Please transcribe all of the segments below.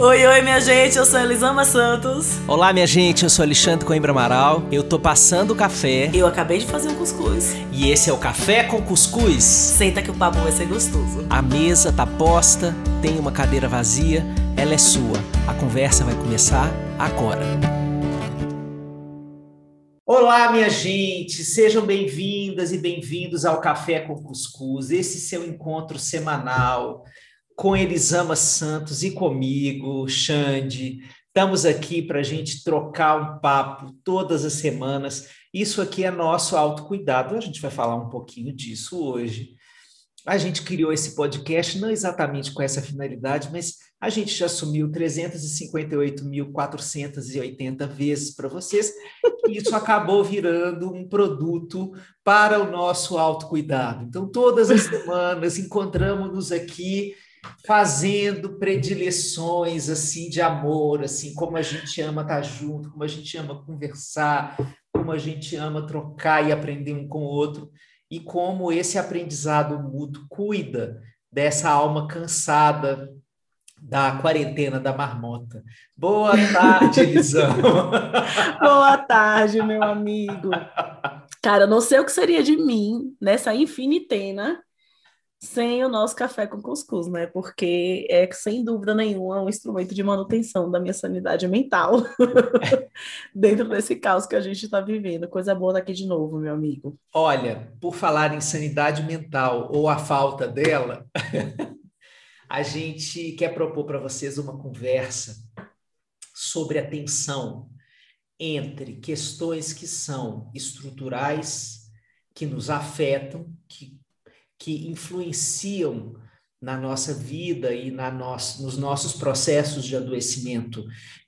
Oi, oi, minha gente, eu sou Elisama Santos. Olá, minha gente, eu sou Alexandre Coimbra Amaral. Eu tô passando o café. Eu acabei de fazer um cuscuz. E esse é o Café com Cuscuz. Senta que o papo vai ser gostoso. A mesa tá posta, tem uma cadeira vazia, ela é sua. A conversa vai começar agora. Olá, minha gente, sejam bem-vindas e bem-vindos ao Café com Cuscuz, esse seu encontro semanal com Elisama Santos e comigo, Xande. Estamos aqui para a gente trocar um papo todas as semanas. Isso aqui é nosso autocuidado. A gente vai falar um pouquinho disso hoje. A gente criou esse podcast não exatamente com essa finalidade, mas a gente já sumiu 358.480 vezes para vocês. E isso acabou virando um produto para o nosso autocuidado. Então, todas as semanas encontramos-nos aqui fazendo predileções assim de amor, assim como a gente ama estar junto, como a gente ama conversar, como a gente ama trocar e aprender um com o outro e como esse aprendizado mútuo cuida dessa alma cansada da quarentena da marmota. Boa tarde, Lisão. Boa tarde, meu amigo. Cara, não sei o que seria de mim nessa infinitena sem o nosso café com cuscuz, né? Porque é, sem dúvida nenhuma, um instrumento de manutenção da minha sanidade mental dentro desse caos que a gente está vivendo. Coisa boa daqui de novo, meu amigo. Olha, por falar em sanidade mental ou a falta dela, a gente quer propor para vocês uma conversa sobre a tensão entre questões que são estruturais, que nos afetam, que que influenciam na nossa vida e na nos nossos processos de adoecimento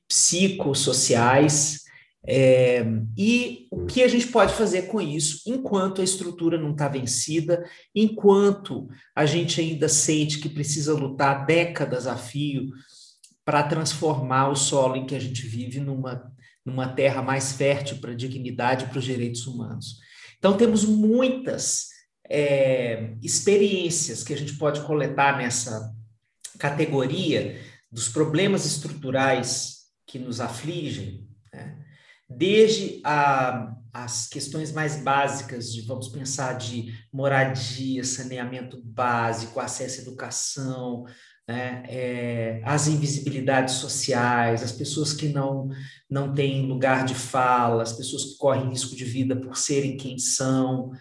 psicossociais. É, e o que a gente pode fazer com isso enquanto a estrutura não está vencida, enquanto a gente ainda sente que precisa lutar décadas a fio para transformar o solo em que a gente vive numa, numa terra mais fértil para a dignidade e para os direitos humanos. Então, temos muitas é, experiências que a gente pode coletar nessa categoria dos problemas estruturais que nos afligem, né? desde a, as questões mais básicas de, vamos pensar, de moradia, saneamento básico, acesso à educação, né? É, as invisibilidades sociais, as pessoas que não, não têm lugar de fala, as pessoas que correm risco de vida por serem quem são,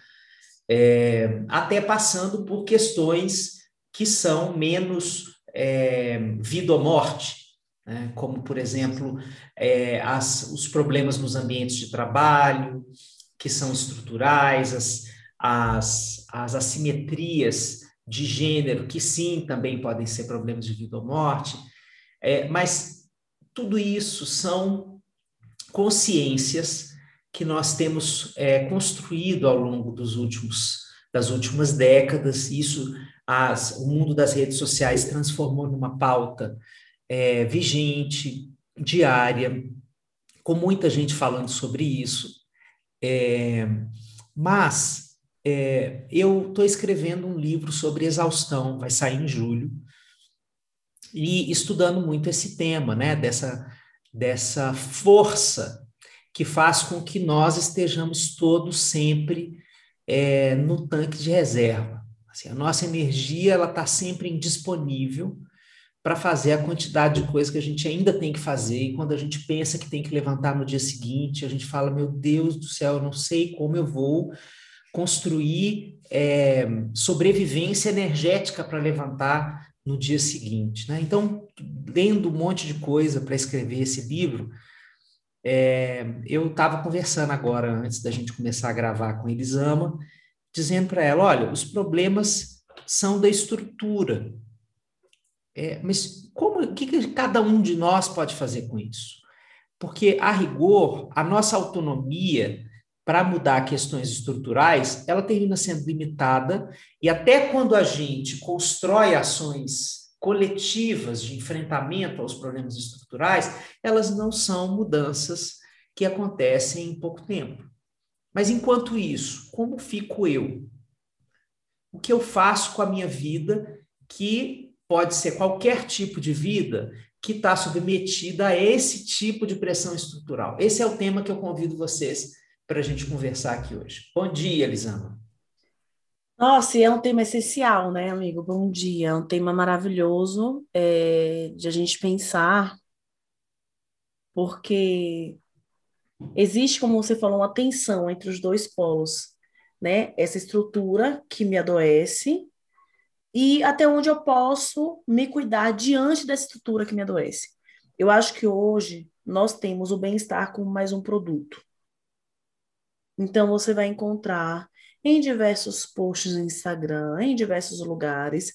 é, até passando por questões que são menos é, vida ou morte, né? como, por exemplo, é, as, os problemas nos ambientes de trabalho, que são estruturais, as, as, as assimetrias de gênero, que sim, também podem ser problemas de vida ou morte, é, mas tudo isso são consciências que nós temos é, construído ao longo dos últimos das últimas décadas. Isso as, o mundo das redes sociais transformou numa pauta é, vigente, diária, com muita gente falando sobre isso. É, mas é, eu estou escrevendo um livro sobre exaustão, vai sair em julho, e estudando muito esse tema, né, dessa, dessa força que faz com que nós estejamos todos sempre é, no tanque de reserva. Assim, a nossa energia ela está sempre indisponível para fazer a quantidade de coisas que a gente ainda tem que fazer. E quando a gente pensa que tem que levantar no dia seguinte, a gente fala: meu Deus do céu, eu não sei como eu vou construir é, sobrevivência energética para levantar no dia seguinte. Né? Então, lendo um monte de coisa para escrever esse livro, é, eu estava conversando agora, antes da gente começar a gravar com Elisama, dizendo para ela: olha, os problemas são da estrutura. É, mas como, o que, que cada um de nós pode fazer com isso? Porque, a rigor, a nossa autonomia para mudar questões estruturais, ela termina sendo limitada, e até quando a gente constrói ações coletivas de enfrentamento aos problemas estruturais, elas não são mudanças que acontecem em pouco tempo. Mas enquanto isso, como fico eu? O que eu faço com a minha vida, que pode ser qualquer tipo de vida, que está submetida a esse tipo de pressão estrutural. Esse é o tema que eu convido vocês para a gente conversar aqui hoje. Bom dia, Elisama. Nossa, e é um tema essencial, né, amigo? Bom dia. É um tema maravilhoso é, de a gente pensar, porque existe, como você falou, uma tensão entre os dois polos, né? Essa estrutura que me adoece e até onde eu posso me cuidar diante dessa estrutura que me adoece. Eu acho que hoje nós temos o bem-estar como mais um produto. Então você vai encontrar em diversos posts no Instagram, em diversos lugares,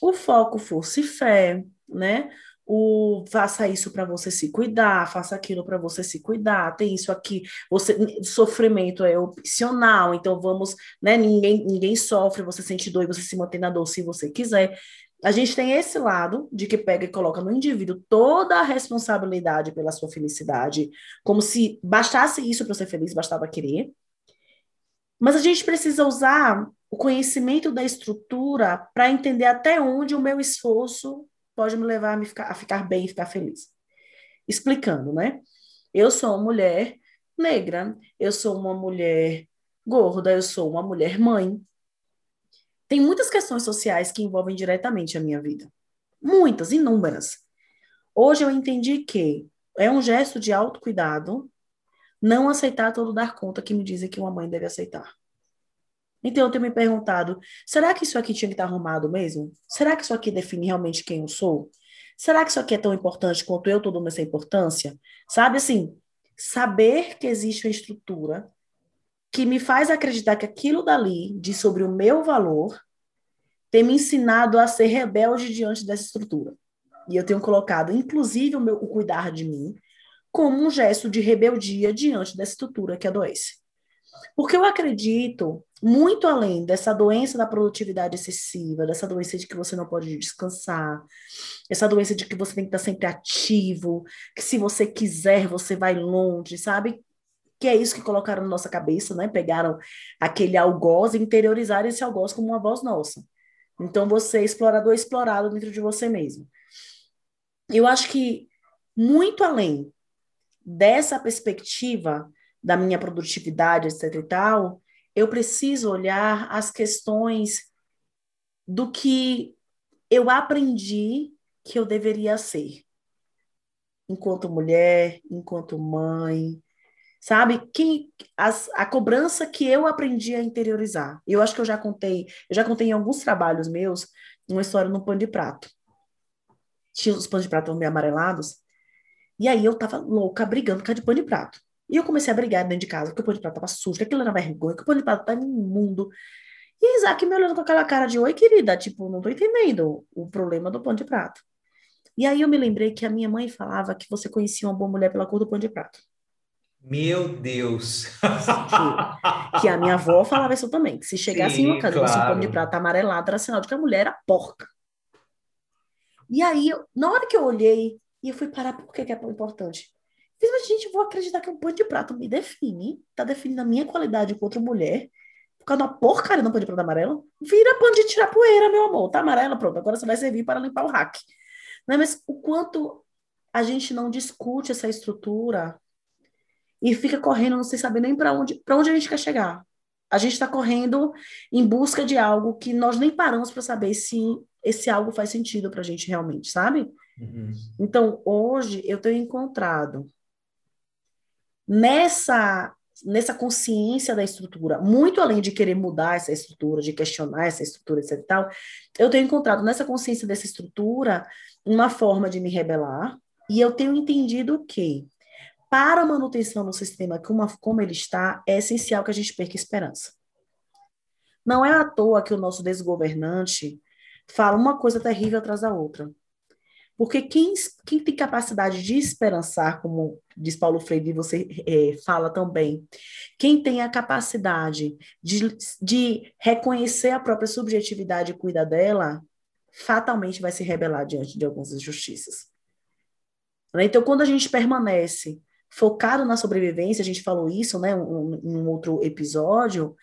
o foco fosse fé, né? o faça isso para você se cuidar, faça aquilo para você se cuidar, tem isso aqui, você sofrimento é opcional, então vamos, né, ninguém ninguém sofre, você sente dor e você se mantém na dor se você quiser. A gente tem esse lado de que pega e coloca no indivíduo toda a responsabilidade pela sua felicidade, como se bastasse isso para ser feliz, bastava querer. Mas a gente precisa usar o conhecimento da estrutura para entender até onde o meu esforço pode me levar a, me ficar, a ficar bem, ficar feliz. Explicando, né? Eu sou uma mulher negra, eu sou uma mulher gorda, eu sou uma mulher mãe. Tem muitas questões sociais que envolvem diretamente a minha vida. Muitas, inúmeras. Hoje eu entendi que é um gesto de autocuidado não aceitar todo dar conta que me dizem que uma mãe deve aceitar. Então eu tenho me perguntado: será que isso aqui tinha que estar arrumado mesmo? Será que isso aqui define realmente quem eu sou? Será que isso aqui é tão importante quanto eu estou dando essa importância? Sabe assim, saber que existe uma estrutura que me faz acreditar que aquilo dali diz sobre o meu valor tem me ensinado a ser rebelde diante dessa estrutura. E eu tenho colocado, inclusive, o meu o cuidar de mim como um gesto de rebeldia diante dessa estrutura que adoece. Porque eu acredito muito além dessa doença da produtividade excessiva, dessa doença de que você não pode descansar, essa doença de que você tem que estar sempre ativo, que se você quiser você vai longe, sabe? Que é isso que colocaram na nossa cabeça, né? Pegaram aquele algoz e interiorizaram esse algoz como uma voz nossa. Então você é explorador explorado dentro de você mesmo. Eu acho que muito além dessa perspectiva da minha produtividade, etc e tal, eu preciso olhar as questões do que eu aprendi que eu deveria ser. Enquanto mulher, enquanto mãe, sabe? Que as, a cobrança que eu aprendi a interiorizar. Eu acho que eu já contei, eu já contei em alguns trabalhos meus uma história no pano de prato. Tinha os panos de prato meio amarelados. E aí eu tava louca brigando com a de pano de prato. E eu comecei a brigar dentro de casa, que o pão de prato estava sujo, que aquilo era vergonha, que o pão de prato estava imundo. E Isaac me olhando com aquela cara de, oi, querida, tipo, não tô entendendo o problema do pão de prato. E aí eu me lembrei que a minha mãe falava que você conhecia uma boa mulher pela cor do pão de prato. Meu Deus! Que, que a minha avó falava isso também, que se chegasse Sim, em uma casa claro. e um pão de prato amarelado, era sinal de que a mulher era porca. E aí, na hora que eu olhei, e eu fui parar, por que, que é importante? Mas, gente, vou acreditar que um pano de prato me define, tá definindo a minha qualidade contra mulher, por causa da porcaria do pano de prato amarelo. Vira pano de tirar poeira, meu amor. Tá amarelo, pronto. Agora você vai servir para limpar o rack. Não, mas o quanto a gente não discute essa estrutura e fica correndo, não sei saber nem para onde, onde a gente quer chegar. A gente está correndo em busca de algo que nós nem paramos para saber se esse algo faz sentido para a gente realmente, sabe? Uhum. Então, hoje eu tenho encontrado nessa nessa consciência da estrutura, muito além de querer mudar essa estrutura, de questionar essa estrutura, etc tal, eu tenho encontrado nessa consciência dessa estrutura uma forma de me rebelar, e eu tenho entendido que para a manutenção do sistema como, como ele está, é essencial que a gente perca esperança. Não é à toa que o nosso desgovernante fala uma coisa terrível atrás da outra. Porque quem, quem tem capacidade de esperançar, como diz Paulo Freire, e você é, fala também, quem tem a capacidade de, de reconhecer a própria subjetividade e cuidar dela, fatalmente vai se rebelar diante de algumas injustiças. Né? Então, quando a gente permanece focado na sobrevivência, a gente falou isso né, um, em um outro episódio,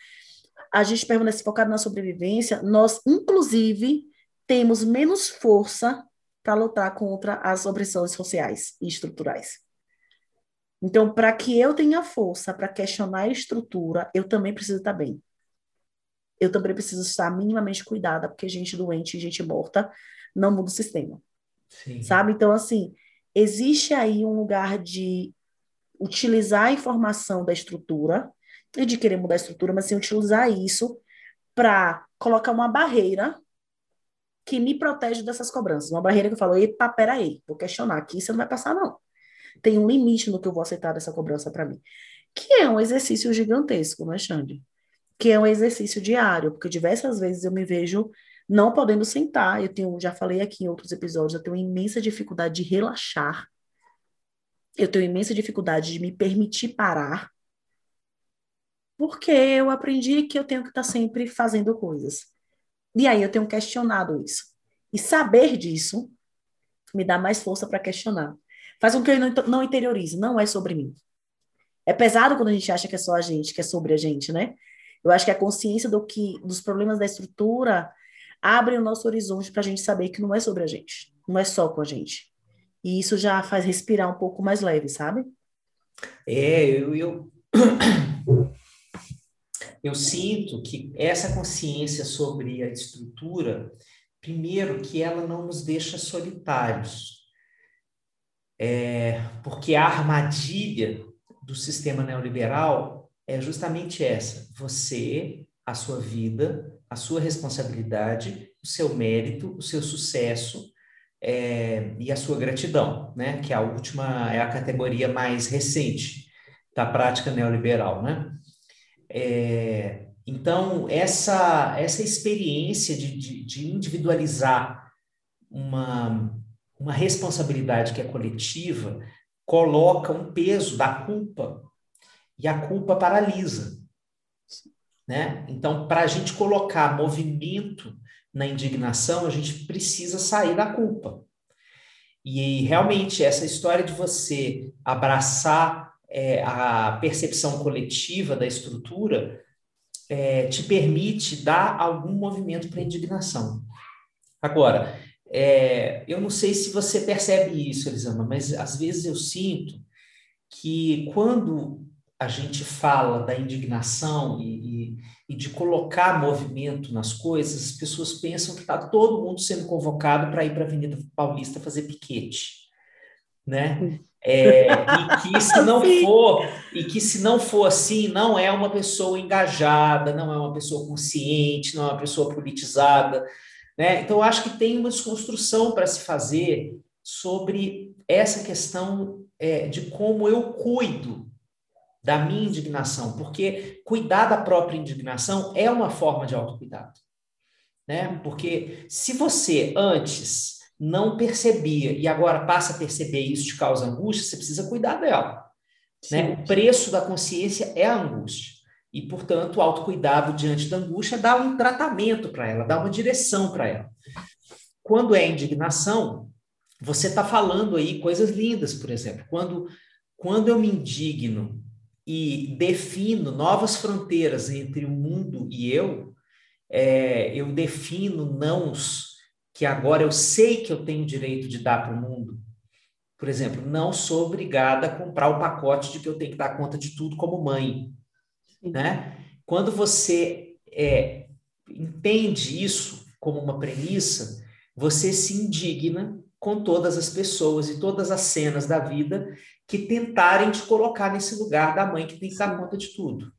a gente permanece focado na sobrevivência, nós, inclusive, temos menos força para lutar contra as opressões sociais e estruturais. Então, para que eu tenha força para questionar a estrutura, eu também preciso estar bem. Eu também preciso estar minimamente cuidada, porque gente doente, gente morta, não muda o sistema. Sim. Sabe? Então, assim, existe aí um lugar de utilizar a informação da estrutura, e de querer mudar a estrutura, mas sim utilizar isso para colocar uma barreira que me protege dessas cobranças. Uma barreira que eu falo, epa, peraí, vou questionar aqui, você não vai passar, não. Tem um limite no que eu vou aceitar dessa cobrança para mim. Que é um exercício gigantesco, não é, Xande? Que é um exercício diário, porque diversas vezes eu me vejo não podendo sentar. Eu tenho, já falei aqui em outros episódios, eu tenho imensa dificuldade de relaxar. Eu tenho imensa dificuldade de me permitir parar. Porque eu aprendi que eu tenho que estar sempre fazendo coisas. E aí eu tenho questionado isso. E saber disso me dá mais força para questionar. Faz com que eu não, interiorize, não é sobre mim. É pesado quando a gente acha que é só a gente, que é sobre a gente, né? Eu acho que a consciência do que dos problemas da estrutura abre o nosso horizonte para a gente saber que não é sobre a gente, não é só com a gente. E isso já faz respirar um pouco mais leve, sabe? É, eu, eu, eu sinto que essa consciência sobre a estrutura, primeiro, que ela não nos deixa solitários. É, porque a armadilha do sistema neoliberal é justamente essa: você, a sua vida, a sua responsabilidade, o seu mérito, o seu sucesso é, e a sua gratidão, né? Que é a última é a categoria mais recente da prática neoliberal, né? É, então, essa, essa experiência de, de, de, individualizar uma, uma responsabilidade que é coletiva coloca um peso da culpa e a culpa paralisa. Né? Então, para a gente colocar movimento na indignação, a gente precisa sair da culpa. E realmente, essa história de você abraçar é, a percepção coletiva da estrutura é, te permite dar algum movimento para indignação. Agora, é, eu não sei se você percebe isso, Elisama, mas às vezes eu sinto que quando a gente fala da indignação e, e, e de colocar movimento nas coisas, as pessoas pensam que está todo mundo sendo convocado para ir para a Avenida Paulista fazer piquete, né? É, e que se não for e que se não for assim não é uma pessoa engajada não é uma pessoa consciente não é uma pessoa politizada né? Então acho que tem uma desconstrução para se fazer sobre essa questão é, de como eu cuido da minha indignação porque cuidar da própria indignação é uma forma de autocuidado né? Porque se você antes não percebia e agora passa a perceber isso te causa angústia, você precisa cuidar dela. Né? O preço da consciência é a angústia. E, portanto, o autocuidado diante da angústia dá um tratamento para ela, dá uma direção para ela. Quando é indignação, você está falando aí coisas lindas, por exemplo. Quando, quando eu me indigno e defino novas fronteiras entre o mundo e eu, é, eu defino nãos que agora eu sei que eu tenho direito de dar para o mundo. Por exemplo, não sou obrigada a comprar o pacote de que eu tenho que dar conta de tudo como mãe. Né? Quando você é, entende isso como uma premissa, você se indigna com todas as pessoas e todas as cenas da vida que tentarem te colocar nesse lugar da mãe que tem que dar conta de tudo.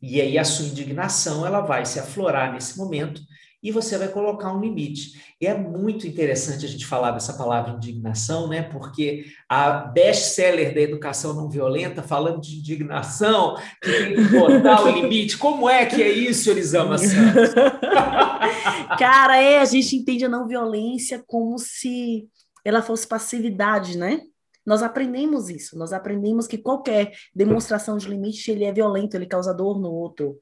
E aí a sua indignação ela vai se aflorar nesse momento e você vai colocar um limite. E é muito interessante a gente falar dessa palavra indignação, né? Porque a best-seller da educação não violenta, falando de indignação, que tem que botar o limite. Como é que é isso, Elisama Santos? Cara, é, a gente entende a não violência como se ela fosse passividade, né? Nós aprendemos isso, nós aprendemos que qualquer demonstração de limite ele é violento, ele causa dor no outro,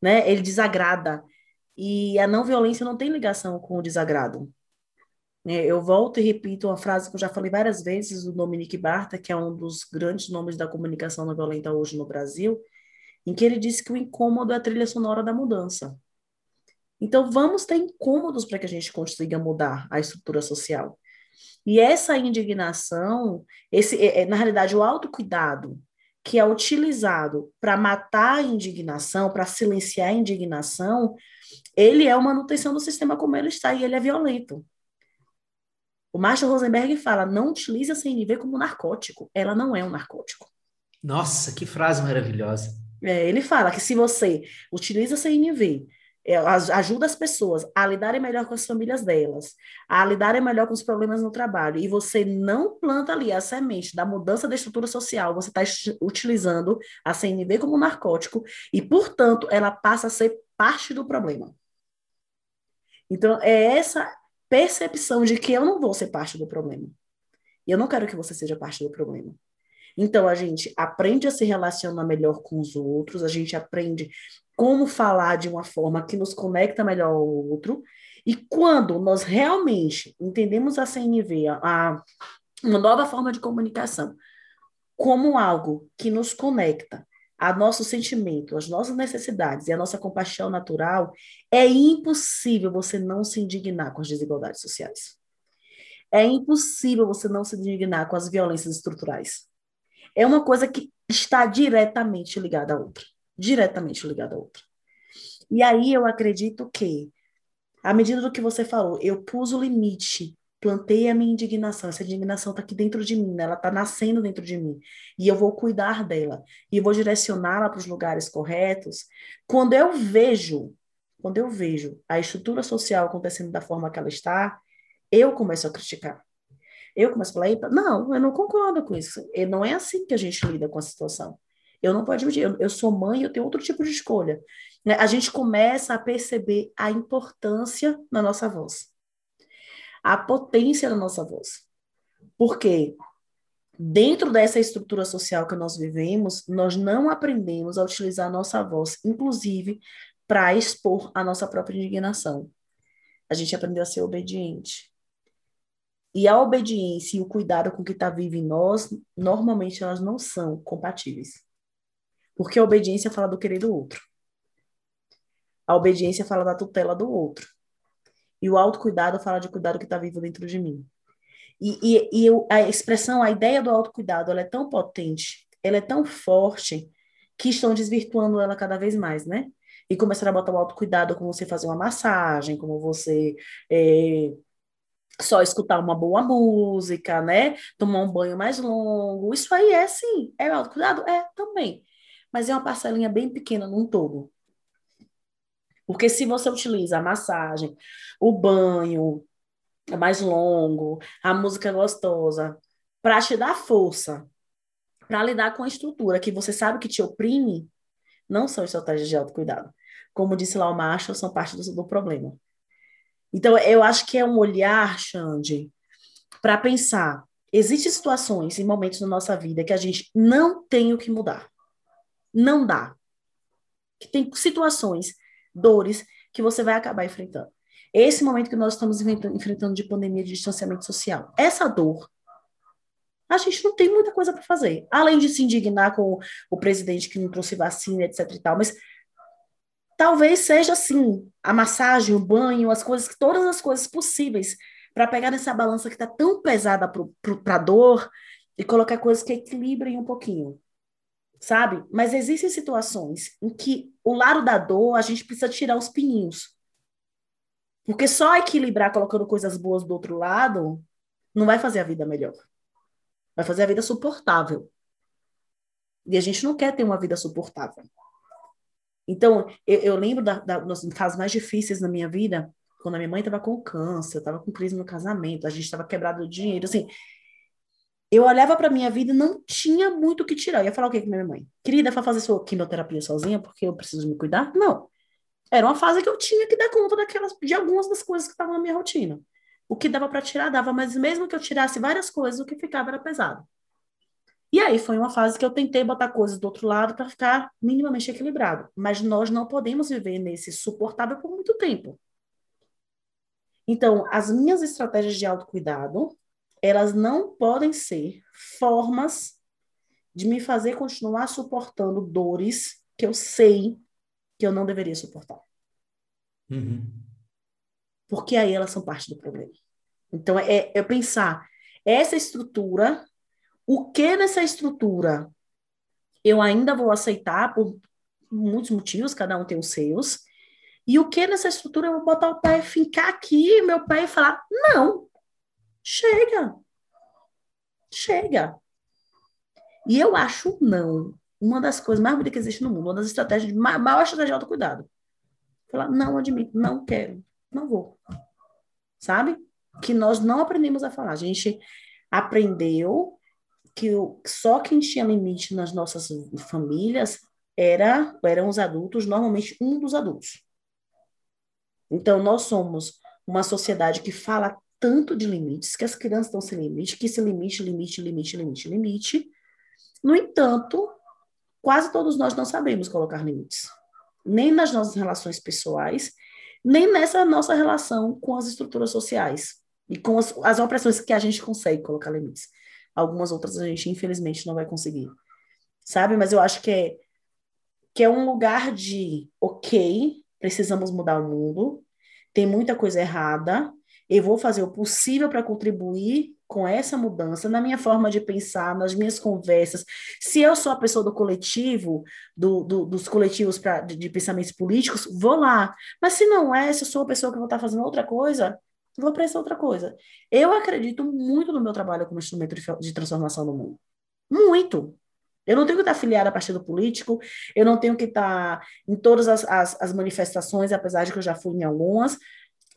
né? Ele desagrada. E a não violência não tem ligação com o desagrado. É, eu volto e repito uma frase que eu já falei várias vezes do Dominique Barta, que é um dos grandes nomes da comunicação não violenta hoje no Brasil, em que ele disse que o incômodo é a trilha sonora da mudança. Então, vamos ter incômodos para que a gente consiga mudar a estrutura social. E essa indignação, esse, é, é na realidade, o autocuidado, que é utilizado para matar a indignação, para silenciar a indignação, ele é uma manutenção do sistema como ele está e ele é violento. O Marshall Rosenberg fala: não utilize a CNV como narcótico. Ela não é um narcótico. Nossa, que frase maravilhosa. É, ele fala que se você utiliza a CNV, é, ajuda as pessoas a lidarem melhor com as famílias delas, a lidarem melhor com os problemas no trabalho, e você não planta ali a semente da mudança da estrutura social, você está utilizando a CNV como narcótico, e, portanto, ela passa a ser parte do problema. Então, é essa percepção de que eu não vou ser parte do problema. E eu não quero que você seja parte do problema. Então, a gente aprende a se relacionar melhor com os outros, a gente aprende como falar de uma forma que nos conecta melhor ao outro. E quando nós realmente entendemos a CNV, a, uma nova forma de comunicação, como algo que nos conecta a nosso sentimento, as nossas necessidades e a nossa compaixão natural, é impossível você não se indignar com as desigualdades sociais. É impossível você não se indignar com as violências estruturais. É uma coisa que está diretamente ligada à outra. Diretamente ligada à outra. E aí eu acredito que, à medida do que você falou, eu pus o limite plantei a minha indignação. Essa indignação está aqui dentro de mim, né? ela está nascendo dentro de mim. E eu vou cuidar dela. E vou direcioná-la para os lugares corretos. Quando eu vejo, quando eu vejo a estrutura social acontecendo da forma que ela está, eu começo a criticar. Eu começo a falar, não, eu não concordo com isso. E não é assim que a gente lida com a situação. Eu não posso admitir, eu, eu sou mãe, eu tenho outro tipo de escolha. Né? A gente começa a perceber a importância na nossa voz a potência da nossa voz. Porque dentro dessa estrutura social que nós vivemos, nós não aprendemos a utilizar a nossa voz, inclusive para expor a nossa própria indignação. A gente aprendeu a ser obediente. E a obediência e o cuidado com que está vivo em nós, normalmente elas não são compatíveis. Porque a obediência fala do querer do outro. A obediência fala da tutela do outro. E o autocuidado fala de cuidado que está vivo dentro de mim. E, e, e eu, a expressão, a ideia do autocuidado, ela é tão potente, ela é tão forte, que estão desvirtuando ela cada vez mais, né? E começaram a botar o autocuidado como você fazer uma massagem, como você é, só escutar uma boa música, né? Tomar um banho mais longo. Isso aí é sim, é autocuidado? É também. Mas é uma parcelinha bem pequena num todo. Porque se você utiliza a massagem, o banho é mais longo, a música é gostosa, para te dar força, para lidar com a estrutura que você sabe que te oprime, não são estratégias de autocuidado. Como disse lá o Marshall, são parte do, do problema. Então, eu acho que é um olhar, Xande, para pensar. Existem situações e momentos na nossa vida que a gente não tem o que mudar. Não dá. Que tem situações dores que você vai acabar enfrentando. Esse momento que nós estamos enfrentando de pandemia de distanciamento social, essa dor, a gente não tem muita coisa para fazer, além de se indignar com o presidente que não trouxe vacina, etc e tal, mas talvez seja assim, a massagem, o banho, as coisas, todas as coisas possíveis para pegar nessa balança que está tão pesada para a dor e colocar coisas que equilibrem um pouquinho sabe? Mas existem situações em que o lado da dor a gente precisa tirar os pininhos. Porque só equilibrar colocando coisas boas do outro lado não vai fazer a vida melhor. Vai fazer a vida suportável. E a gente não quer ter uma vida suportável. Então, eu, eu lembro da, da, das fases mais difíceis na minha vida, quando a minha mãe estava com câncer, estava com crise no casamento, a gente estava quebrado de dinheiro, assim, eu olhava para minha vida e não tinha muito o que tirar. Eu ia falar o quê com minha mãe? Querida, vai fazer sua quimioterapia sozinha porque eu preciso me cuidar? Não. Era uma fase que eu tinha que dar conta daquelas, de algumas das coisas que estavam na minha rotina. O que dava para tirar, dava, mas mesmo que eu tirasse várias coisas, o que ficava era pesado. E aí foi uma fase que eu tentei botar coisas do outro lado para ficar minimamente equilibrado. Mas nós não podemos viver nesse suportável por muito tempo. Então, as minhas estratégias de autocuidado, elas não podem ser formas de me fazer continuar suportando dores que eu sei que eu não deveria suportar. Uhum. Porque aí elas são parte do problema. Então, é, é pensar essa estrutura, o que nessa estrutura eu ainda vou aceitar por muitos motivos, cada um tem os seus, e o que nessa estrutura eu vou botar o pé, fincar aqui, meu pé e falar: não, chega, chega. E eu acho não uma das coisas mais bonitas que existe no mundo, uma das estratégias, maior estratégia de autocuidado. Falar, não admito, não quero, não vou. Sabe? Que nós não aprendemos a falar. A gente aprendeu que só quem tinha limite nas nossas famílias era eram os adultos, normalmente um dos adultos. Então, nós somos uma sociedade que fala tanto de limites, que as crianças estão sem limite, que esse limite, limite, limite, limite, limite. No entanto, quase todos nós não sabemos colocar limites, nem nas nossas relações pessoais, nem nessa nossa relação com as estruturas sociais e com as, as opressões que a gente consegue colocar limites. Algumas outras a gente, infelizmente, não vai conseguir. Sabe? Mas eu acho que é, que é um lugar de, ok, precisamos mudar o mundo, tem muita coisa errada, eu vou fazer o possível para contribuir com essa mudança na minha forma de pensar, nas minhas conversas. Se eu sou a pessoa do coletivo, do, do, dos coletivos pra, de, de, pensamentos políticos, vou lá. Mas se não é, se eu sou a pessoa que vou estar fazendo outra coisa, vou para essa outra coisa. Eu acredito muito no meu trabalho como instrumento de, de transformação do mundo. Muito. Eu não tenho que estar afiliada a partido político, eu não tenho que estar em todas as, as, as, manifestações, apesar de que eu já fui em algumas,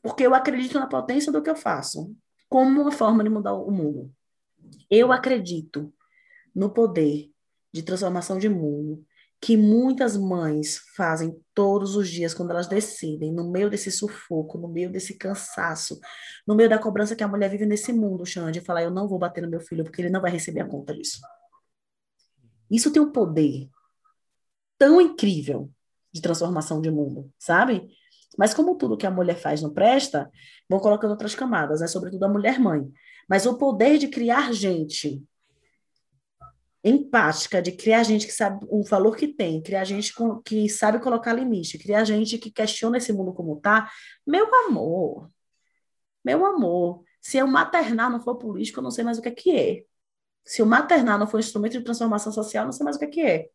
porque eu acredito na potência do que eu faço, como uma forma de mudar o mundo. Eu acredito no poder de transformação de mundo que muitas mães fazem todos os dias quando elas decidem, no meio desse sufoco, no meio desse cansaço, no meio da cobrança que a mulher vive nesse mundo, Xande, falar: eu não vou bater no meu filho porque ele não vai receber a conta disso. Isso tem um poder tão incrível de transformação de mundo, sabe? Mas como tudo que a mulher faz não presta, vão colocando outras camadas, né? sobretudo a mulher mãe. Mas o poder de criar gente empática, de criar gente que sabe o valor que tem, criar gente com, que sabe colocar limite, criar gente que questiona esse mundo como tá, meu amor, meu amor, se eu maternar não for político, eu não sei mais o que é que é. Se o maternar não for instrumento de transformação social, não sei mais o que é que é.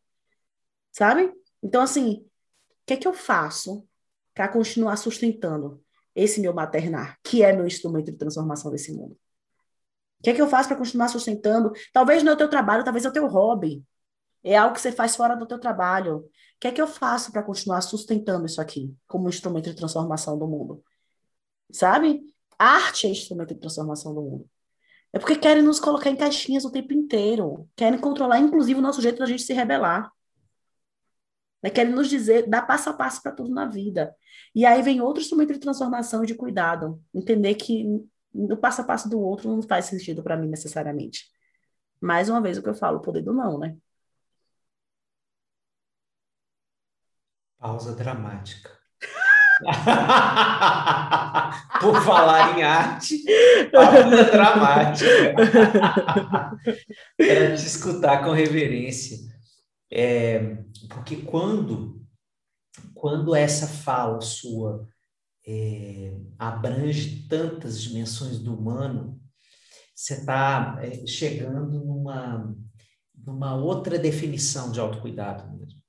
Sabe? Então, assim, o que é que eu faço para continuar sustentando esse meu maternar, que é meu instrumento de transformação desse mundo? O que é que eu faço para continuar sustentando? Talvez não é o teu trabalho, talvez é o teu hobby. É algo que você faz fora do teu trabalho. O que é que eu faço para continuar sustentando isso aqui como instrumento de transformação do mundo? Sabe? arte é instrumento de transformação do mundo. É porque querem nos colocar em caixinhas o tempo inteiro. Querem controlar, inclusive, o nosso jeito da gente se rebelar. Né? Querem nos dizer, dar passo a passo para tudo na vida. E aí vem outro instrumento de transformação e de cuidado. Entender que o passo a passo do outro não faz sentido para mim necessariamente. Mais uma vez o que eu falo, o poder do não, né? Pausa dramática. Por falar em arte, pausa dramática. Para te escutar com reverência. É, porque quando, quando essa fala sua é, abrange tantas dimensões do humano, você está é, chegando numa, numa outra definição de autocuidado mesmo.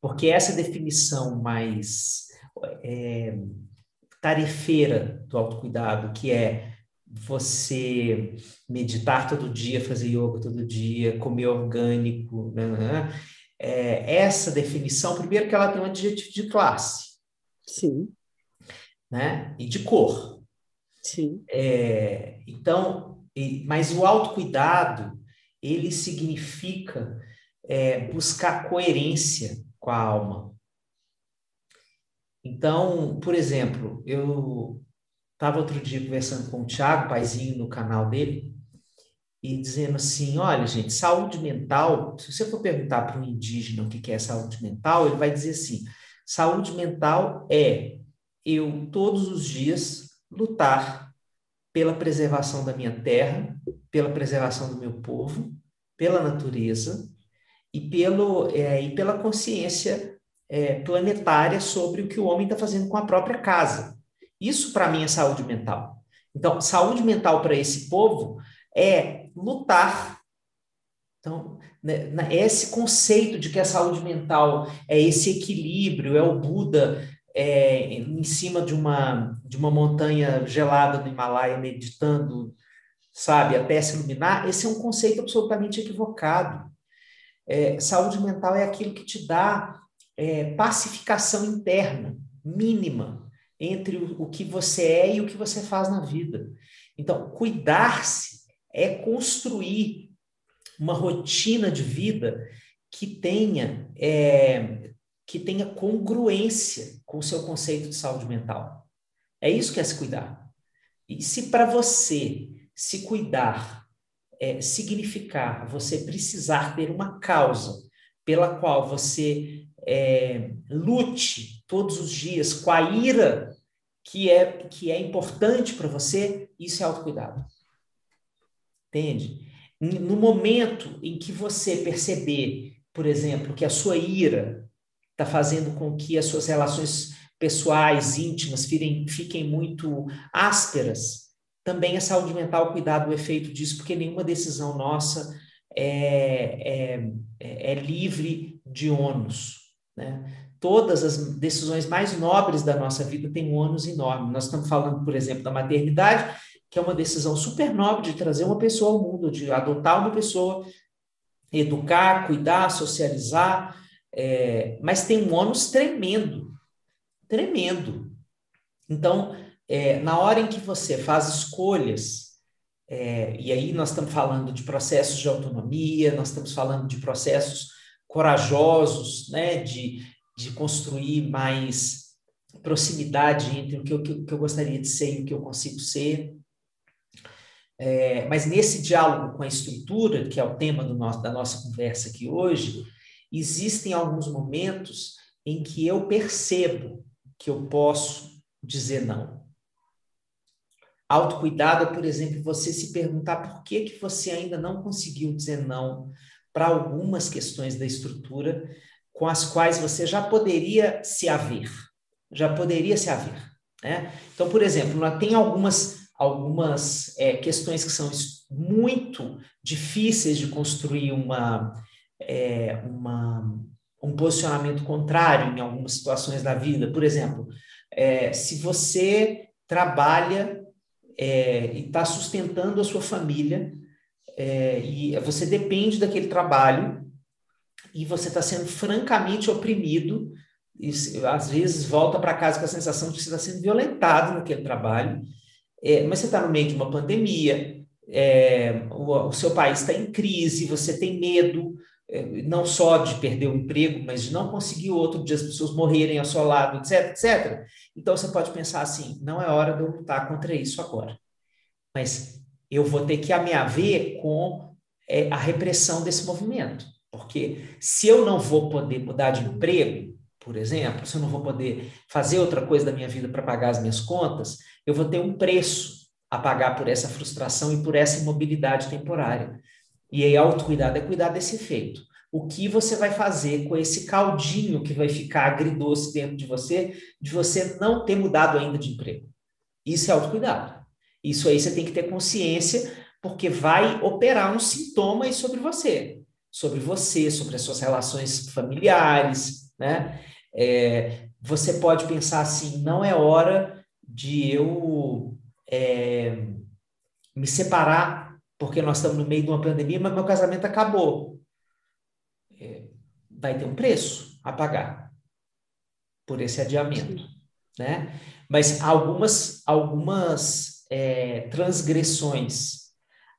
Porque essa definição mais é, tarefeira do autocuidado, que é você meditar todo dia, fazer yoga todo dia, comer orgânico, né? né, né é, essa definição, primeiro que ela tem um adjetivo de classe. Sim né? E de cor. Sim. É, então, e, mas o autocuidado, ele significa é, buscar coerência com a alma. Então, por exemplo, eu estava outro dia conversando com o Thiago, paizinho, no canal dele, e dizendo assim: olha, gente, saúde mental, se você for perguntar para um indígena o que é saúde mental, ele vai dizer assim: saúde mental é eu todos os dias lutar pela preservação da minha terra, pela preservação do meu povo, pela natureza e, pelo, é, e pela consciência é, planetária sobre o que o homem está fazendo com a própria casa. Isso, para mim, é saúde mental. Então, saúde mental para esse povo é lutar. Então, né, esse conceito de que a saúde mental é esse equilíbrio, é o Buda é, em cima de uma, de uma montanha gelada do Himalaia, meditando, sabe, até se iluminar, esse é um conceito absolutamente equivocado. É, saúde mental é aquilo que te dá é, pacificação interna, mínima, entre o, que você é e o que você faz na vida. Então, cuidar-se é construir uma rotina de vida que tenha é, que tenha congruência com o seu conceito de saúde mental. É isso que é se cuidar. E se para você se cuidar é, significar você precisar ter uma causa pela qual você é, lute todos os dias com a ira que é, que é importante para você, isso é autocuidado. Entende? No momento em que você perceber, por exemplo, que a sua ira está fazendo com que as suas relações pessoais, íntimas, fiquem, fiquem muito ásperas, também a saúde mental cuidar do efeito disso, porque nenhuma decisão nossa é, é, é livre de ônus. Né? Todas as decisões mais nobres da nossa vida têm um ônus enorme. Nós estamos falando, por exemplo, da maternidade, que é uma decisão super nobre de trazer uma pessoa ao mundo, de adotar uma pessoa, educar, cuidar, socializar, é, mas tem um ônus tremendo, tremendo. Então, é, na hora em que você faz escolhas, é, e aí nós estamos falando de processos de autonomia, nós estamos falando de processos corajosos, né, de, de construir mais proximidade entre o que eu, que eu gostaria de ser e o que eu consigo ser. É, mas nesse diálogo com a estrutura, que é o tema nosso, da nossa conversa aqui hoje, existem alguns momentos em que eu percebo que eu posso dizer não. Autocuidado é, por exemplo, você se perguntar por que, que você ainda não conseguiu dizer não para algumas questões da estrutura com as quais você já poderia se haver. Já poderia se haver. Né? Então, por exemplo, tem algumas, algumas é, questões que são muito difíceis de construir uma, é, uma, um posicionamento contrário em algumas situações da vida. Por exemplo, é, se você trabalha é, e está sustentando a sua família é, e você depende daquele trabalho e você está sendo francamente oprimido e às vezes volta para casa com a sensação de que você está sendo violentado naquele trabalho, é, mas você está no meio de uma pandemia, é, o, o, seu país está em crise, você tem medo, é, não só de perder o emprego, mas de não conseguir outro, de as pessoas morrerem ao seu lado, etc, etc. Então você pode pensar assim: não é hora de eu lutar contra isso agora. Mas eu vou ter que me com é, a repressão desse movimento. Porque se eu não vou poder mudar de emprego, por exemplo, se eu não vou poder fazer outra coisa da minha vida para pagar as minhas contas, eu vou ter um preço a pagar por essa frustração e por essa imobilidade temporária. E aí, autocuidado é cuidar desse efeito. O que você vai fazer com esse caldinho que vai ficar agridoce dentro de você, de você não ter mudado ainda de emprego? Isso é autocuidado. Isso aí você tem que ter consciência, porque vai operar um sintoma aí sobre você, sobre você, sobre as suas relações familiares, né? É, você pode pensar assim: não é hora de eu é, me separar porque nós estamos no meio de uma pandemia, mas meu casamento acabou. É, vai ter um preço a pagar por esse adiamento, né? Mas algumas, algumas é, transgressões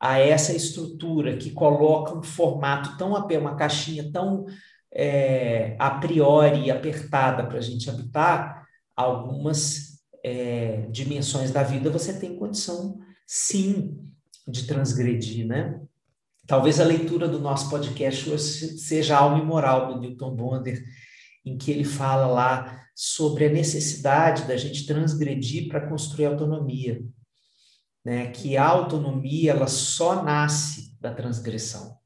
a essa estrutura que coloca um formato tão uma caixinha tão é, a priori apertada para a gente habitar, algumas é, dimensões da vida você tem condição, sim, de transgredir, né? Talvez a leitura do nosso podcast hoje seja alma e moral do Newton Bonder, em que ele fala lá sobre a necessidade da gente transgredir para construir autonomia, né? Que a autonomia ela só nasce da transgressão.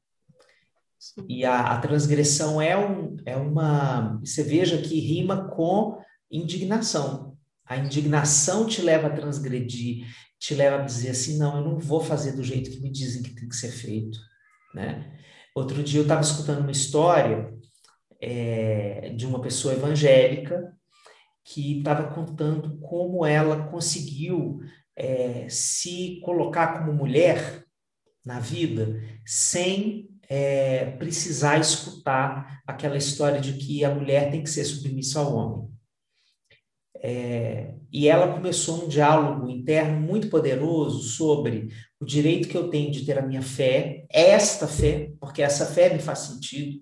E a, a transgressão é, um, é uma. Você veja que rima com indignação. A indignação te leva a transgredir, te leva a dizer assim, não, eu não vou fazer do jeito que me dizem que tem que ser feito, né? Outro dia eu estava escutando uma história é, de uma pessoa evangélica que estava contando como ela conseguiu é, se colocar como mulher na vida sem é, precisar escutar aquela história de que a mulher tem que ser submissa ao homem. É, e ela começou um diálogo interno muito poderoso sobre o direito que eu tenho de ter a minha fé, esta fé, porque essa fé me faz sentido,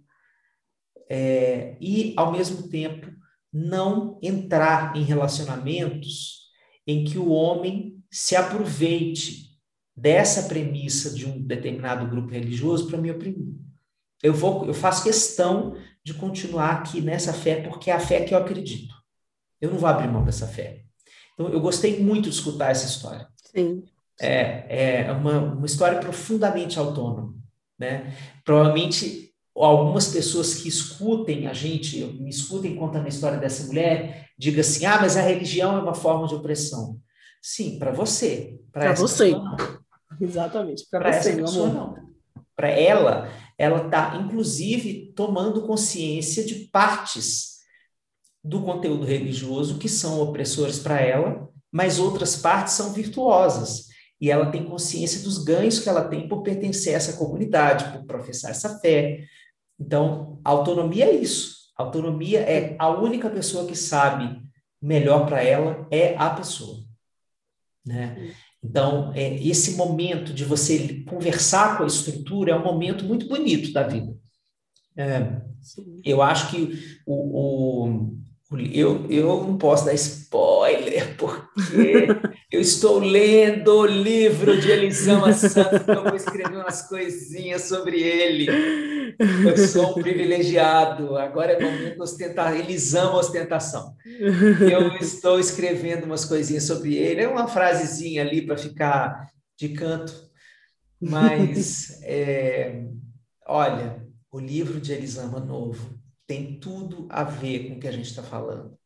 é, e, ao mesmo tempo, não entrar em relacionamentos em que o homem se aproveite dessa premissa de um determinado grupo religioso para me oprimir. Eu vou, eu faço questão de continuar aqui nessa fé porque é a fé que eu acredito. Eu não vou abrir mão dessa fé. Então, eu gostei muito de escutar essa história. Sim. É, é uma, uma história profundamente autônoma, né? Provavelmente algumas pessoas que escutem a gente, me escutem contando a história dessa mulher, diga assim: ah, mas a religião é uma forma de opressão. Sim, para você. Para você. Pessoa, Exatamente, para você, essa pessoa, não. Para ela, ela está, inclusive, tomando consciência de partes do conteúdo religioso que são opressores para ela, mas outras partes são virtuosas. E ela tem consciência dos ganhos que ela tem por pertencer a essa comunidade, por professar essa fé, então, autonomia é isso. Autonomia é a única pessoa que sabe melhor para ela é a pessoa, né? Então, é, esse momento de você conversar com a estrutura é um momento muito bonito da vida. É, eu acho que o, o, eu, eu não posso dar spoiler, porque eu estou lendo o livro de Elisama Santos, então vou escrever umas coisinhas sobre ele. Eu sou um privilegiado, agora é momento de ostentar, Elisama ostentação. Eu estou escrevendo umas coisinhas sobre ele, é uma frasezinha ali para ficar de canto, mas é, olha, o livro de Elisama novo tem tudo a ver com o que a gente está falando.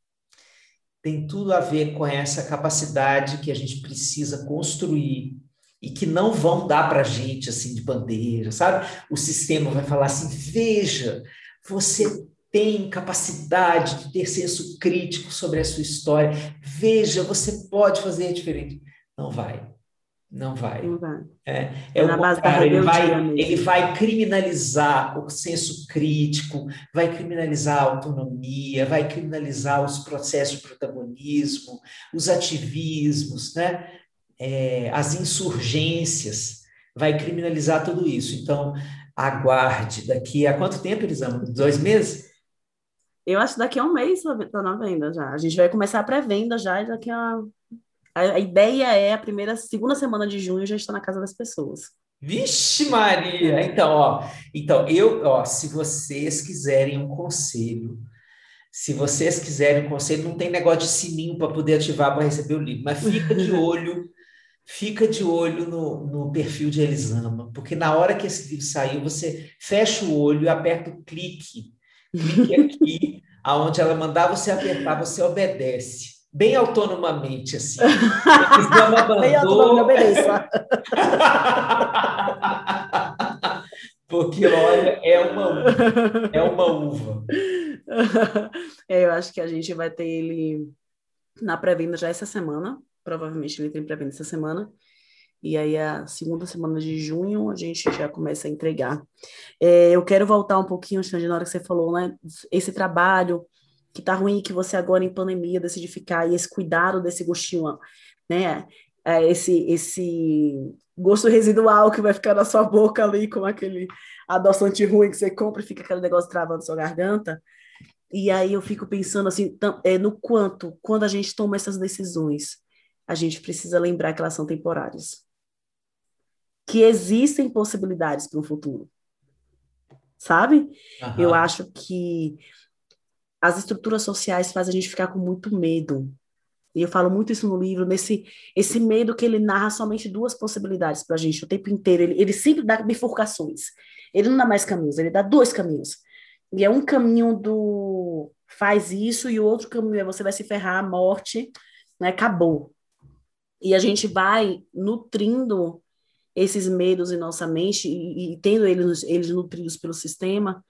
Tem tudo a ver com essa capacidade que a gente precisa construir e que não vão dar para a gente assim de bandeira, sabe? O sistema vai falar assim: veja, você tem capacidade de ter senso crítico sobre a sua história, veja, você pode fazer diferente. Não vai. Não vai. Não vai. É, é, é o contrário. Ele vai, ele vai criminalizar o senso crítico, vai criminalizar a autonomia, vai criminalizar os processos de protagonismo, os ativismos, né? É, as insurgências, vai criminalizar tudo isso. Então, aguarde. Daqui a quanto tempo, Elisama? Dois meses? Eu acho que daqui a um mês está na venda já. A gente vai começar a pré-venda já e daqui a a, a, ideia é a primeira, segunda semana de junho já está na casa das pessoas. Vixe Maria! Então, ó, então eu, ó, se vocês quiserem um conselho, se vocês quiserem um conselho, não tem negócio de sininho para poder ativar para receber o livro, mas fica de olho, fica de olho no, no perfil de Elisama, porque na hora que esse livro saiu, você fecha o olho e aperta o clique, clique aqui, aonde ela mandar você apertar, você obedece bem autonomamente, assim. bem autonomamente, Porque, olha, é uma uva. É uma uva. É, eu acho que a gente vai ter ele na pré-venda já essa semana. Provavelmente ele tem pré-venda essa semana. E aí, a segunda semana de junho, a gente já começa a entregar. É, eu quero voltar um pouquinho, Xande, na hora que você falou, né? Esse trabalho que tá ruim, que você agora em pandemia decide ficar, e esse cuidado desse gostinho, né? É esse, esse gosto residual que vai ficar na sua boca ali, com aquele adoçante ruim que você compra e fica aquele negócio travando sua garganta. E aí eu fico pensando assim, é, no quanto, quando a gente toma essas decisões, a gente precisa lembrar que elas são temporárias. Que existem possibilidades para o futuro. Sabe? Uhum. Eu acho que as estruturas sociais fazem a gente ficar com muito medo. E eu falo muito isso no livro, nesse esse medo que ele narra somente duas possibilidades para a gente o tempo inteiro. Ele, ele sempre dá bifurcações. Ele não dá mais caminhos, ele dá dois caminhos. E é um caminho do faz isso, e o outro caminho é você vai se ferrar, a morte, né? Acabou. E a gente vai nutrindo esses medos em nossa mente e, e tendo eles, eles nutridos pelo sistema.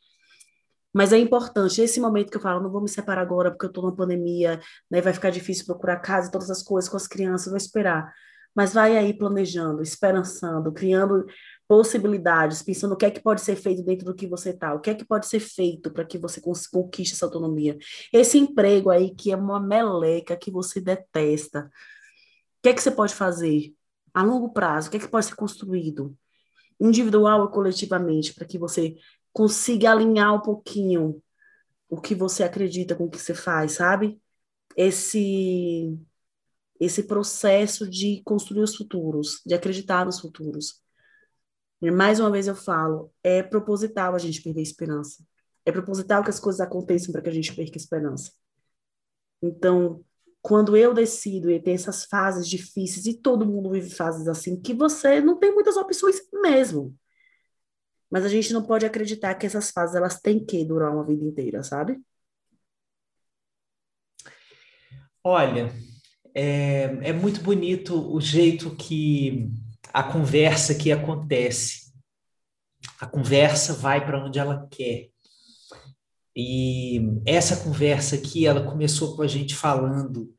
Mas é importante, esse momento que eu falo, não vou me separar agora porque eu estou na pandemia, né, vai ficar difícil procurar casa todas as coisas com as crianças, vou esperar. Mas vai aí planejando, esperançando, criando possibilidades, pensando o que é que pode ser feito dentro do que você está, o que é que pode ser feito para que você conquiste essa autonomia. Esse emprego aí que é uma meleca que você detesta, o que é que você pode fazer a longo prazo? O que é que pode ser construído individual ou coletivamente para que você consiga alinhar um pouquinho o que você acredita com o que você faz, sabe? Esse esse processo de construir os futuros, de acreditar nos futuros. E mais uma vez eu falo, é proposital a gente perder a esperança. É proposital que as coisas aconteçam para que a gente perca a esperança. Então, quando eu decido e ter essas fases difíceis, e todo mundo vive fases assim, que você não tem muitas opções mesmo. Mas a gente não pode acreditar que essas fases elas têm que durar uma vida inteira, sabe? Olha, é, é muito bonito o jeito que a conversa que acontece. A conversa vai para onde ela quer. E essa conversa aqui, ela começou com a gente falando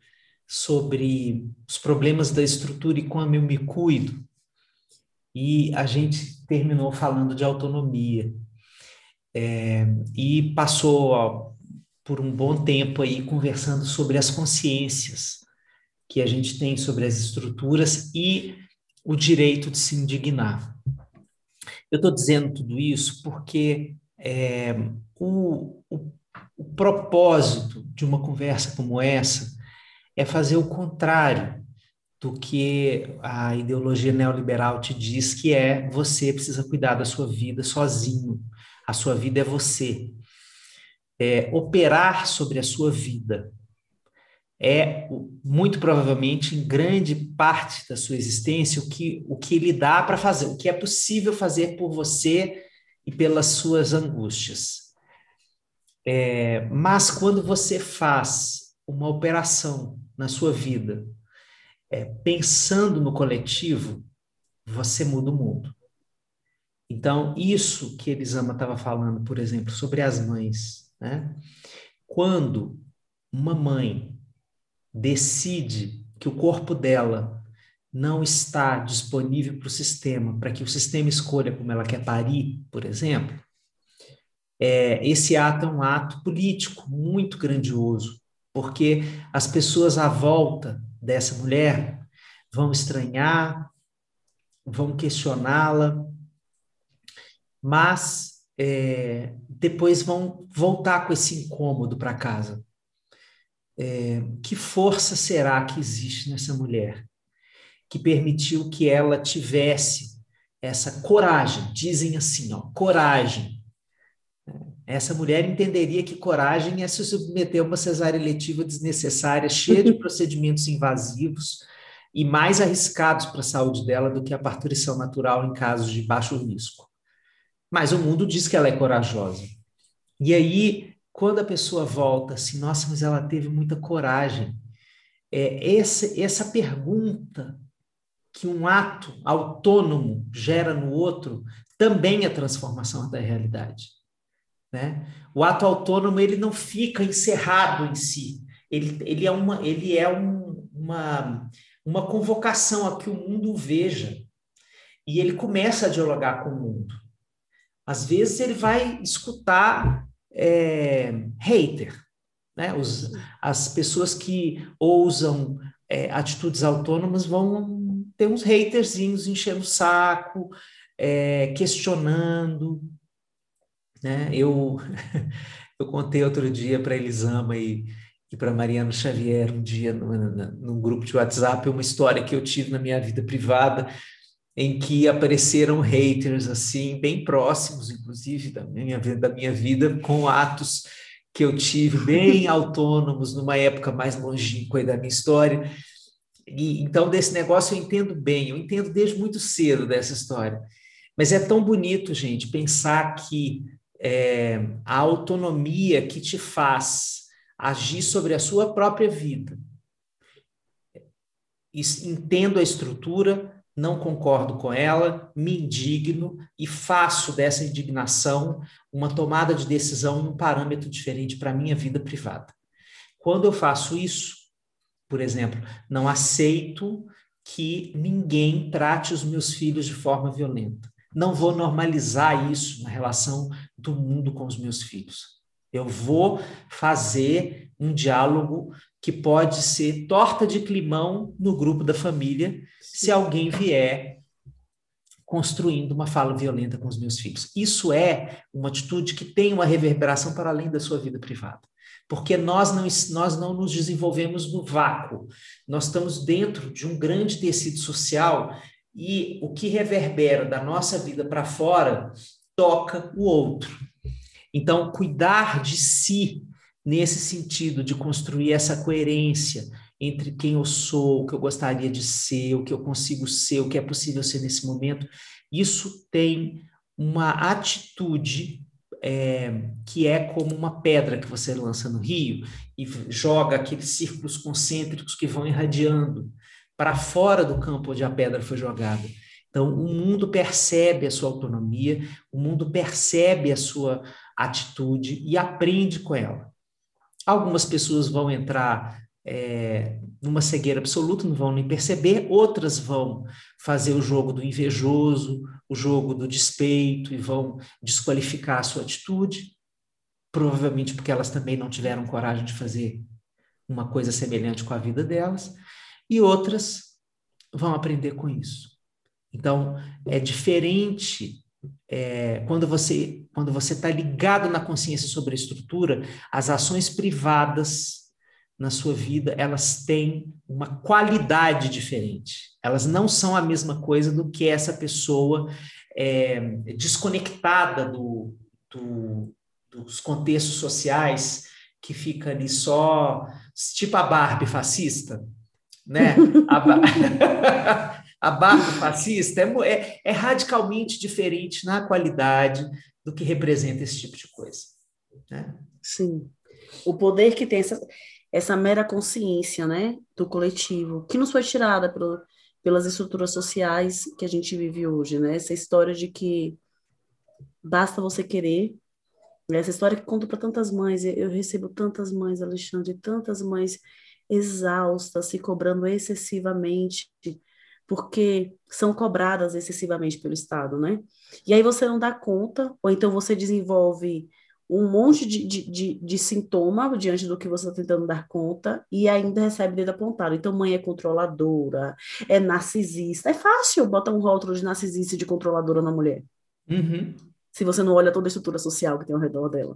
sobre os problemas da estrutura e como eu me cuido. E a gente terminou falando de autonomia. É, e passou ó, por um bom tempo aí conversando sobre as consciências que a gente tem sobre as estruturas e o direito de se indignar. Eu estou dizendo tudo isso porque é, o, o, o propósito de uma conversa como essa é fazer o contrário do que a ideologia neoliberal te diz que é você precisa cuidar da sua vida sozinho. A sua vida é você. É, operar sobre a sua vida é muito provavelmente em grande parte da sua existência o que o que lhe dá para fazer, o que é possível fazer por você e pelas suas angústias. É, mas quando você faz uma operação na sua vida é, pensando no coletivo, você muda o mundo. Então, isso que Elisama estava falando, por exemplo, sobre as mães, né? Quando uma mãe decide que o corpo dela não está disponível para o sistema, para que o sistema escolha como ela quer parir, por exemplo, é, esse ato é um ato político muito grandioso, porque as pessoas à volta dessa mulher vão estranhar, vão questioná-la, mas é, depois vão voltar com esse incômodo para casa é, que força será que existe nessa mulher que permitiu que ela tivesse essa coragem? Dizem assim, ó, coragem. Essa mulher entenderia que coragem é se submeter a uma cesárea eletiva desnecessária, cheia de procedimentos invasivos e mais arriscados para a saúde dela do que a parturição natural em casos de baixo risco. Mas o mundo diz que ela é corajosa. E aí quando a pessoa volta assim, nossa, mas ela teve muita coragem. É, essa, essa pergunta que um ato autônomo gera no outro também é transformação da realidade. Né? O ato autônomo ele não fica encerrado em si, ele, ele é, uma, ele é um, uma, uma convocação a que o mundo veja e ele começa a dialogar com o mundo. Às vezes ele vai escutar é, hater, né? Os, as pessoas que ousam é, atitudes autônomas vão ter uns haterzinhos enchendo o saco, é, questionando, né? Eu eu contei outro dia para Elisama e, e para Mariano Xavier um dia num grupo de WhatsApp uma história que eu tive na minha vida privada em que apareceram haters assim bem próximos, inclusive da minha da minha vida, com atos que eu tive bem autônomos numa época mais longínqua da minha história. E então desse negócio eu entendo bem, eu entendo desde muito cedo dessa história. Mas é tão bonito, gente, pensar que é, a autonomia que te faz agir sobre a sua própria vida entendo a estrutura, não concordo com ela, me indigno e faço dessa indignação uma tomada de decisão um parâmetro diferente para a minha vida privada. Quando eu faço isso, por exemplo, não aceito que ninguém trate os meus filhos de forma violenta. Não vou normalizar isso na relação do mundo com os meus filhos. Eu vou fazer um diálogo que pode ser torta de climão no grupo da família, se alguém vier construindo uma fala violenta com os meus filhos. Isso é uma atitude que tem uma reverberação para além da sua vida privada. Porque nós não, nós não nos desenvolvemos no vácuo, nós estamos dentro de um grande tecido social e o que reverbera da nossa vida para fora toca o outro. Então, cuidar de si nesse sentido de construir essa coerência entre quem eu sou, o que eu gostaria de ser, o que eu consigo ser, o que é possível ser nesse momento, isso tem uma atitude é, que é como uma pedra que você lança no rio e joga aqueles círculos concêntricos que vão irradiando para fora do campo onde a pedra foi jogada. Então, o mundo percebe a sua autonomia, o mundo percebe a sua atitude e aprende com ela. Algumas pessoas vão entrar é, numa cegueira absoluta, não vão nem perceber, outras vão fazer o jogo do invejoso, o jogo do despeito e vão desqualificar a sua atitude, provavelmente porque elas também não tiveram coragem de fazer uma coisa semelhante com a vida delas, e outras vão aprender com isso. Então, é diferente é, quando você quando você está ligado na consciência sobre a estrutura, as ações privadas na sua vida elas têm uma qualidade diferente. Elas não são a mesma coisa do que essa pessoa é, desconectada do, do, dos contextos sociais que fica ali só tipo a Barbie fascista, né? A, a Barbie fascista é, é, é, radicalmente diferente na qualidade do que representa esse tipo de coisa. Né? Sim. O poder que tem essa, essa mera consciência né, do coletivo, que nos foi tirada pelo, pelas estruturas sociais que a gente vive hoje, né? Essa história de que basta você querer, essa história que conto para tantas mães, eu recebo tantas mães, Alexandre, tantas mães exaustas, se cobrando excessivamente porque são cobradas excessivamente pelo Estado, né? E aí você não dá conta, ou então você desenvolve um monte de, de, de, de sintoma diante do que você está tentando dar conta e ainda recebe dedo apontado. Então, mãe é controladora, é narcisista. É fácil botar um rótulo de narcisista e de controladora na mulher. Uhum. Se você não olha toda a estrutura social que tem ao redor dela.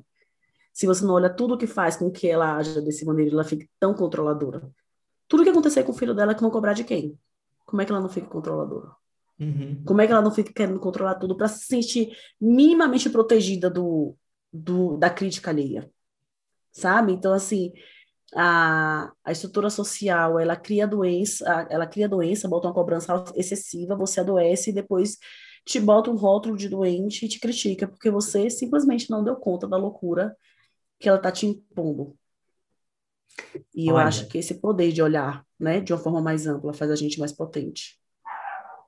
Se você não olha tudo que faz com que ela haja desse maneira, ela fique tão controladora. Tudo que acontecer com o filho dela é que vão cobrar de quem? como é que ela não fica controladora? Uhum. Como é que ela não fica querendo controlar tudo para se sentir minimamente protegida do, do, da crítica alheia? Sabe? Então, assim, a, a estrutura social, ela cria doença, ela cria doença, bota uma cobrança excessiva, você adoece e depois te bota um rótulo de doente e te critica, porque você simplesmente não deu conta da loucura que ela está te impondo. E eu acho que esse poder de olhar, né, de uma forma mais ampla, faz a gente mais potente.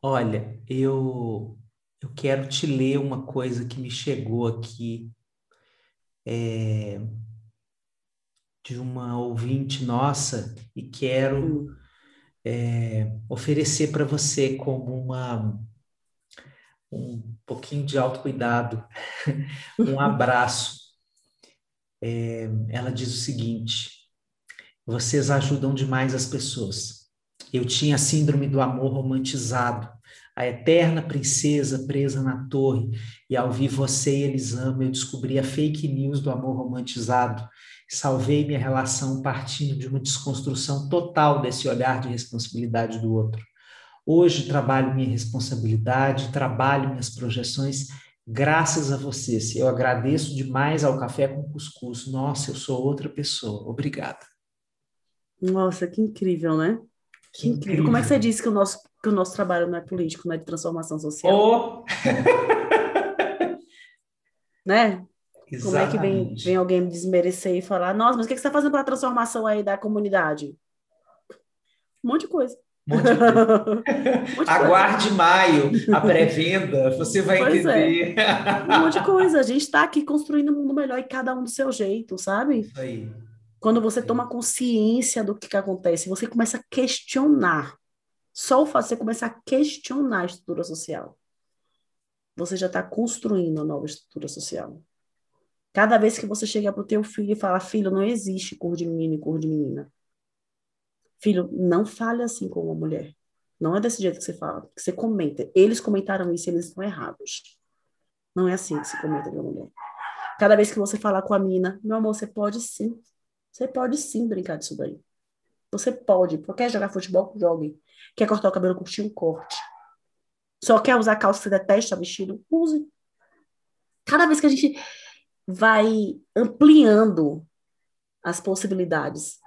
Olha, eu eu quero te ler uma coisa que me chegou aqui é, de uma ouvinte nossa e quero hum. é, oferecer para você como uma um pouquinho de autocuidado, um abraço. É, ela diz o seguinte: vocês ajudam demais as pessoas. Eu tinha a síndrome do amor romantizado, a eterna princesa presa na torre, e ao vir você e Elisama, eu descobri a fake news do amor romantizado. Salvei minha relação partindo de uma desconstrução total desse olhar de responsabilidade do outro. Hoje trabalho minha responsabilidade, trabalho minhas projeções graças a vocês. Eu agradeço demais ao Café com Cuscuz. Nossa, eu sou outra pessoa. Obrigada. Nossa, que incrível, né? Que incrível. incrível. Como é que você disse que o nosso, que o nosso trabalho não é político, não é de transformação social? Oh. né? Exatamente. Como é que vem, vem alguém me desmerecer e falar, nossa, mas o que você está fazendo para a transformação aí da comunidade? Um monte de coisa. Um monte de coisa. Aguarde maio, a pré-venda, você vai pois é. entender. É. Um monte de coisa. A gente está aqui construindo um mundo melhor e cada um do seu jeito, sabe? Isso aí. Quando você toma consciência do que, que acontece, você começa a questionar. Só o fato de você começar a questionar a estrutura social, você já está construindo uma nova estrutura social. Cada vez que você chega para o teu filho e fala, filho, não existe cor de menino e cor de menina. Filho, não fale assim com uma mulher. Não é desse jeito que você fala, que você comenta. Eles comentaram isso e eles estão errados. Não é assim que se comenta com uma mulher. Cada vez que você falar com a menina, meu amor, você pode sim. Você pode sim brincar disso daí. Você pode. Quer jogar futebol? Jogue. Quer cortar o cabelo curtinho? Corte. Só quer usar calça que você detesta vestido? Use. Cada vez que a gente vai ampliando as possibilidades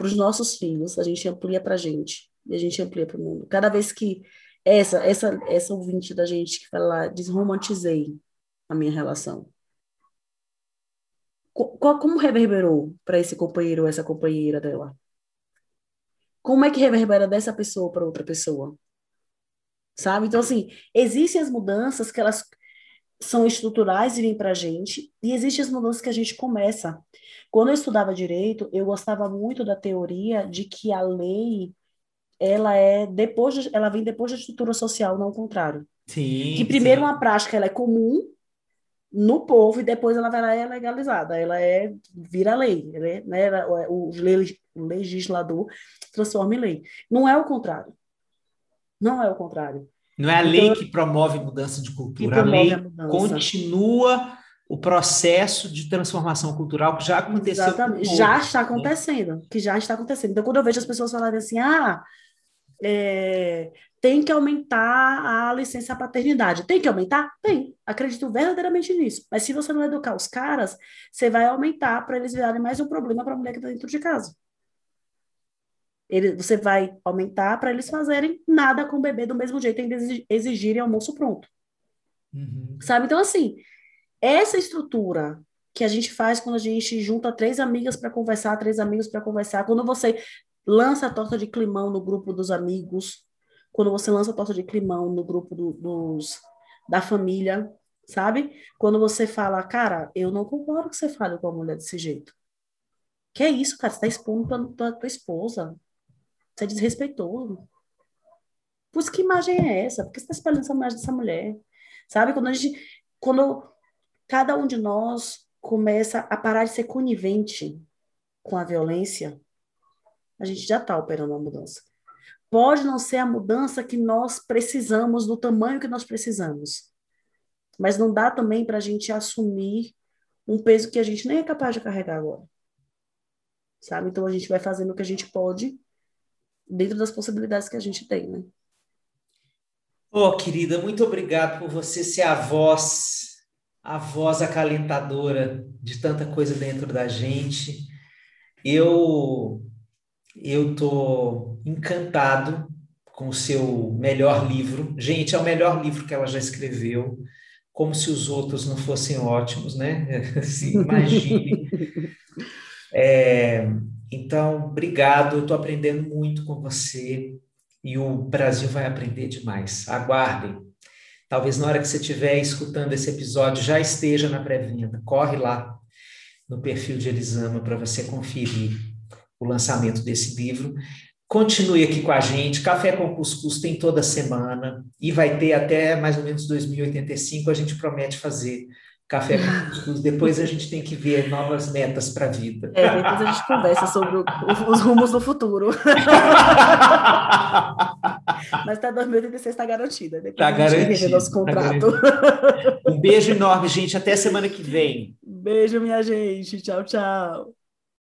para os nossos filhos, a gente amplia para a gente e a gente amplia para o mundo. Cada vez que essa essa essa ouvinte da gente que fala desromantizei a minha relação. como reverberou para esse companheiro ou essa companheira dela? Como é que reverbera dessa pessoa para outra pessoa? Sabe? Então, assim, existem as mudanças que elas são estruturais e vêm para a gente, e existem as mudanças que a gente começa. Quando eu estudava direito, eu gostava muito da teoria de que a lei ela é depois de, ela vem depois da estrutura social, não o contrário. Sim. Que primeiro sim. uma prática ela é comum no povo e depois ela vai lá é legalizada, ela é vira lei, né? O legislador transforma em lei. Não é o contrário. Não é o contrário. Não é a lei então, que promove mudança de cultura, a lei a continua o processo de transformação cultural que já aconteceu. Exatamente, já está acontecendo, né? que já está acontecendo. Então, quando eu vejo as pessoas falarem assim, ah, é, tem que aumentar a licença paternidade. Tem que aumentar? Tem. Acredito verdadeiramente nisso. Mas se você não educar os caras, você vai aumentar para eles virarem mais um problema para a mulher que está dentro de casa. Ele, você vai aumentar para eles fazerem nada com o bebê do mesmo jeito, ainda exigirem almoço pronto. Uhum. Sabe? Então, assim, essa estrutura que a gente faz quando a gente junta três amigas para conversar, três amigos para conversar, quando você lança a torta de climão no grupo dos amigos, quando você lança a torta de climão no grupo do, dos, da família, sabe? Quando você fala, cara, eu não concordo que você fale com a mulher desse jeito. Que é isso, cara? Você está expondo tua, tua, tua esposa. Você é desrespeitoso. Pois que imagem é essa? Por que você está espalhando essa imagem dessa mulher? Sabe? Quando a gente. Quando cada um de nós começa a parar de ser conivente com a violência, a gente já está operando uma mudança. Pode não ser a mudança que nós precisamos, do tamanho que nós precisamos. Mas não dá também para a gente assumir um peso que a gente nem é capaz de carregar agora. Sabe? Então a gente vai fazendo o que a gente pode dentro das possibilidades que a gente tem, né? Oh, querida, muito obrigado por você ser a voz, a voz acalentadora de tanta coisa dentro da gente. Eu eu tô encantado com o seu melhor livro. Gente, é o melhor livro que ela já escreveu. Como se os outros não fossem ótimos, né? Assim, imagine. É, então, obrigado, eu estou aprendendo muito com você e o Brasil vai aprender demais. Aguardem. Talvez na hora que você estiver escutando esse episódio já esteja na pré-venda. Corre lá no perfil de Elisama para você conferir o lançamento desse livro. Continue aqui com a gente. Café com Cuscuz tem toda semana e vai ter até mais ou menos 2085. A gente promete fazer Café com cuscuz. Depois a gente tem que ver novas metas para a vida. É, depois a gente conversa sobre o, os rumos do futuro. Mas até 2016 está garantida. Está garantido. nosso tá contrato. Tá um beijo enorme, gente. Até semana que vem. Beijo, minha gente. Tchau, tchau.